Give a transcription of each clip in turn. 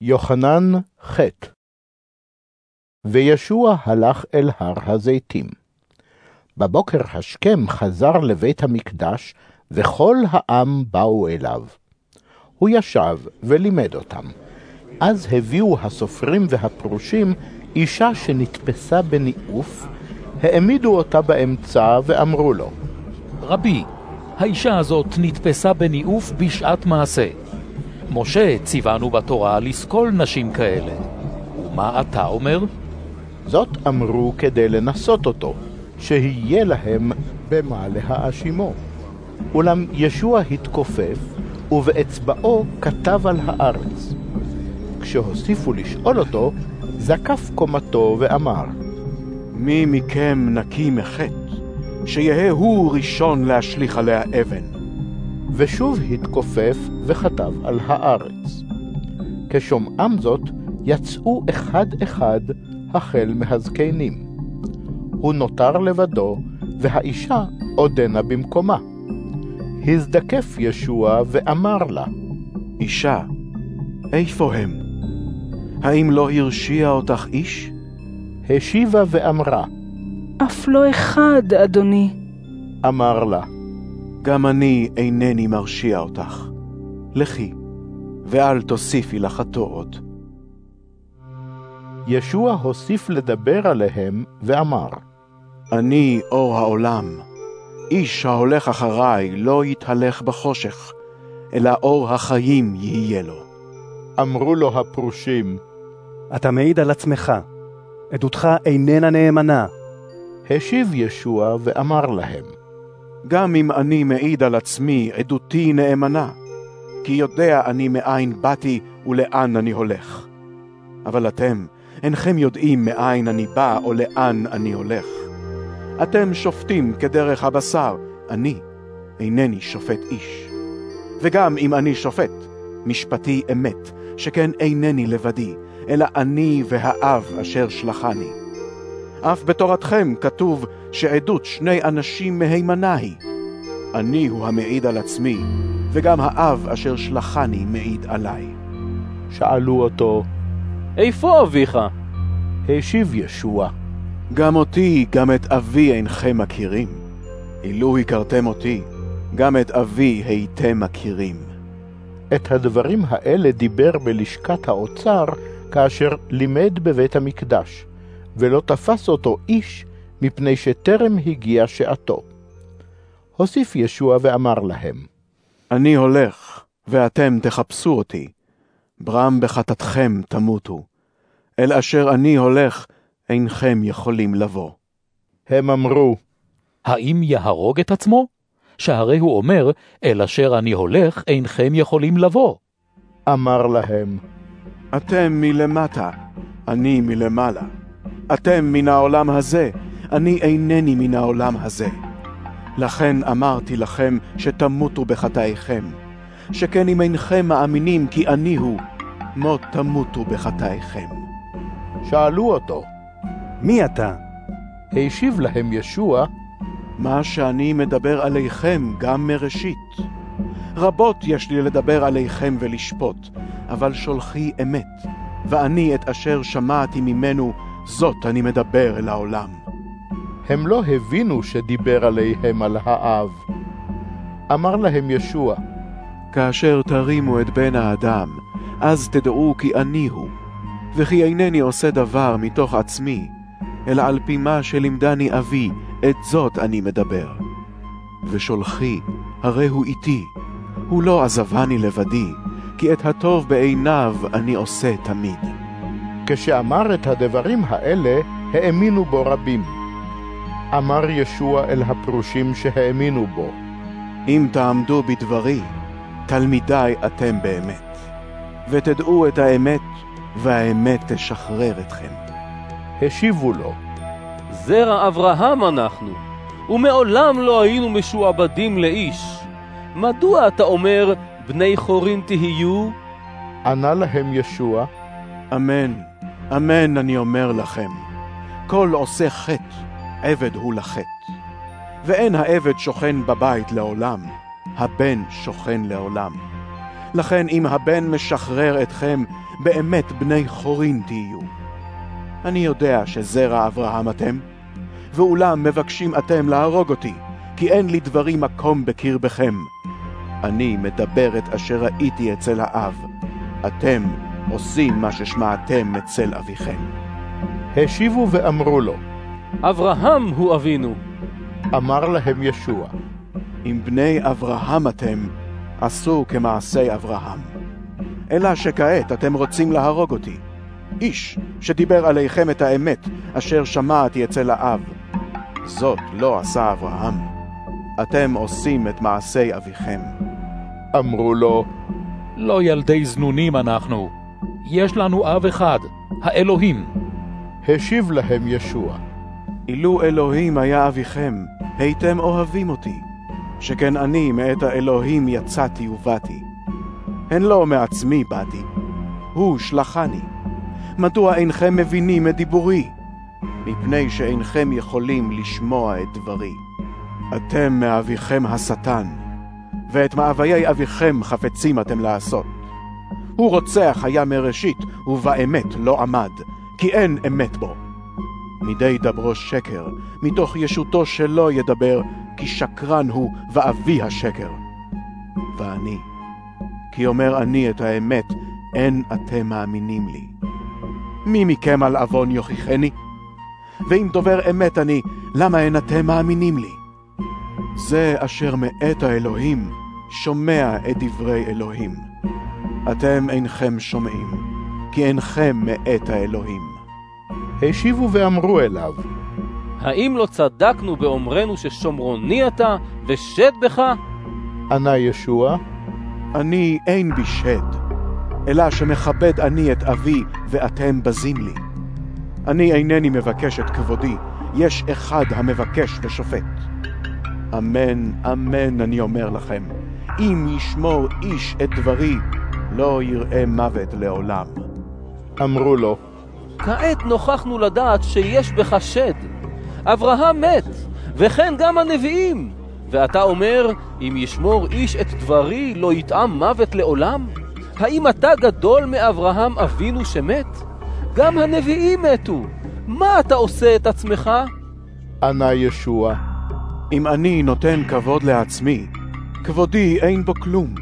יוחנן ח' וישוע הלך אל הר הזיתים. בבוקר השכם חזר לבית המקדש, וכל העם באו אליו. הוא ישב ולימד אותם. אז הביאו הסופרים והפרושים אישה שנתפסה בניאוף, העמידו אותה באמצע ואמרו לו, רבי, האישה הזאת נתפסה בניאוף בשעת מעשה. משה ציוונו בתורה לסקול נשים כאלה. ומה אתה אומר? זאת אמרו כדי לנסות אותו, שיהיה להם במה להאשימו. אולם ישוע התכופף, ובאצבעו כתב על הארץ. כשהוסיפו לשאול אותו, זקף קומתו ואמר, מי מכם נקי מחטא, שיהא הוא ראשון להשליך עליה אבן. ושוב התכופף וכתב על הארץ. כשומעם זאת, יצאו אחד-אחד החל מהזקנים. הוא נותר לבדו, והאישה עודנה במקומה. הזדקף ישוע ואמר לה, אישה, איפה הם? האם לא הרשיע אותך איש? השיבה ואמרה, אף לא אחד, אדוני. אמר לה, גם אני אינני מרשיע אותך. לכי, ואל תוסיפי לחטוא עוד. ישוע הוסיף לדבר עליהם ואמר, אני אור העולם. איש ההולך אחריי לא יתהלך בחושך, אלא אור החיים יהיה לו. אמרו לו הפרושים, אתה מעיד על עצמך, עדותך איננה נאמנה. השיב ישוע ואמר להם, גם אם אני מעיד על עצמי, עדותי נאמנה, כי יודע אני מאין באתי ולאן אני הולך. אבל אתם אינכם יודעים מאין אני בא או לאן אני הולך. אתם שופטים כדרך הבשר, אני אינני שופט איש. וגם אם אני שופט, משפטי אמת, שכן אינני לבדי, אלא אני והאב אשר שלחני. אף בתורתכם כתוב שעדות שני אנשים מהימנה היא. אני הוא המעיד על עצמי, וגם האב אשר שלחני מעיד עלי. שאלו אותו, איפה אביך? השיב ישוע, גם אותי, גם את אבי אינכם מכירים. אילו הכרתם אותי, גם את אבי הייתם מכירים. את הדברים האלה דיבר בלשכת האוצר כאשר לימד בבית המקדש, ולא תפס אותו איש, מפני שטרם הגיע שעתו. הוסיף ישוע ואמר להם, אני הולך, ואתם תחפשו אותי. ברם בחטאתכם תמותו. אל אשר אני הולך, אינכם יכולים לבוא. הם אמרו, האם יהרוג את עצמו? שהרי הוא אומר, אל אשר אני הולך, אינכם יכולים לבוא. אמר להם, אתם מלמטה, אני מלמעלה. אתם מן העולם הזה, אני אינני מן העולם הזה. לכן אמרתי לכם שתמותו בחטאיכם, שכן אם אינכם מאמינים כי אני הוא, מות תמותו בחטאיכם. שאלו אותו, מי אתה? השיב להם ישוע, מה שאני מדבר עליכם גם מראשית. רבות יש לי לדבר עליכם ולשפוט, אבל שולחי אמת, ואני את אשר שמעתי ממנו, זאת אני מדבר אל העולם. הם לא הבינו שדיבר עליהם על האב. אמר להם ישוע, כאשר תרימו את בן האדם, אז תדעו כי אני הוא, וכי אינני עושה דבר מתוך עצמי, אלא על פי מה שלימדני אבי, את זאת אני מדבר. ושולחי, הרי הוא איתי, הוא לא עזבני לבדי, כי את הטוב בעיניו אני עושה תמיד. כשאמר את הדברים האלה, האמינו בו רבים. אמר ישוע אל הפרושים שהאמינו בו, אם תעמדו בדברי, תלמידיי אתם באמת, ותדעו את האמת, והאמת תשחרר אתכם. השיבו לו, זרע אברהם אנחנו, ומעולם לא היינו משועבדים לאיש. מדוע אתה אומר, בני חורין תהיו? ענה להם ישוע, אמן, אמן אני אומר לכם, כל עושה חטא, עבד הוא לחטא. ואין העבד שוכן בבית לעולם, הבן שוכן לעולם. לכן אם הבן משחרר אתכם, באמת בני חורין תהיו. אני יודע שזרע אברהם אתם, ואולם מבקשים אתם להרוג אותי, כי אין לי דברים מקום בקרבכם. אני מדבר את אשר ראיתי אצל האב, אתם עושים מה ששמעתם אצל אביכם. השיבו ואמרו לו, אברהם הוא אבינו. אמר להם ישוע, אם בני אברהם אתם, עשו כמעשי אברהם. אלא שכעת אתם רוצים להרוג אותי. איש שדיבר עליכם את האמת, אשר שמעתי אצל האב. זאת לא עשה אברהם. אתם עושים את מעשי אביכם. אמרו לו, לא ילדי זנונים אנחנו. יש לנו אב אחד, האלוהים. השיב להם ישוע, אילו אלוהים היה אביכם, הייתם אוהבים אותי, שכן אני מאת האלוהים יצאתי ובאתי. הן לא מעצמי באתי, הוא שלחני. מדוע אינכם מבינים את דיבורי? מפני שאינכם יכולים לשמוע את דברי. אתם מאביכם השטן, ואת מאוויי אביכם חפצים אתם לעשות. הוא רוצח היה מראשית, ובאמת לא עמד, כי אין אמת בו. מדי דברו שקר, מתוך ישותו שלא ידבר, כי שקרן הוא ואבי השקר. ואני, כי אומר אני את האמת, אין אתם מאמינים לי. מי מכם על עוון יוכיחני? ואם דובר אמת אני, למה אין אתם מאמינים לי? זה אשר מאת האלוהים, שומע את דברי אלוהים. אתם אינכם שומעים, כי אינכם מאת האלוהים. השיבו ואמרו אליו, האם לא צדקנו באומרנו ששומרוני אתה ושד בך? ענה ישוע, אני אין בי שד, אלא שמכבד אני את אבי ואתם בזים לי. אני אינני מבקש את כבודי, יש אחד המבקש ושופט. אמן, אמן, אני אומר לכם, אם ישמור איש את דברי, לא יראה מוות לעולם. אמרו לו, כעת נוכחנו לדעת שיש בך שד. אברהם מת, וכן גם הנביאים. ואתה אומר, אם ישמור איש את דברי, לא יטעם מוות לעולם? האם אתה גדול מאברהם אבינו שמת? גם הנביאים מתו. מה אתה עושה את עצמך? ענה ישוע, אם אני נותן כבוד לעצמי, כבודי אין בו כלום.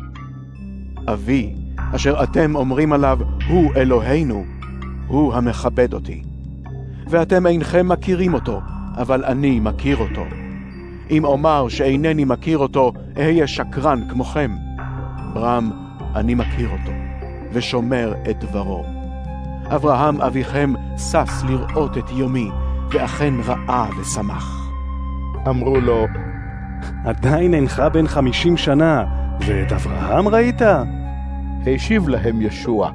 אבי, אשר אתם אומרים עליו, הוא אלוהינו, הוא המכבד אותי. ואתם אינכם מכירים אותו, אבל אני מכיר אותו. אם אומר שאינני מכיר אותו, אהיה שקרן כמוכם. ברם, אני מכיר אותו, ושומר את דברו. אברהם אביכם שש לראות את יומי, ואכן ראה ושמח. אמרו לו, עדיין אינך בן חמישים שנה, ואת אברהם ראית? השיב להם ישוע,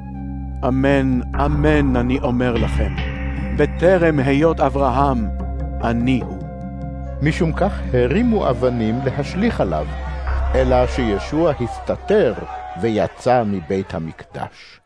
אמן, אמן אני אומר לכם, בטרם היות אברהם, אני הוא. משום כך הרימו אבנים להשליך עליו, אלא שישוע הסתתר ויצא מבית המקדש.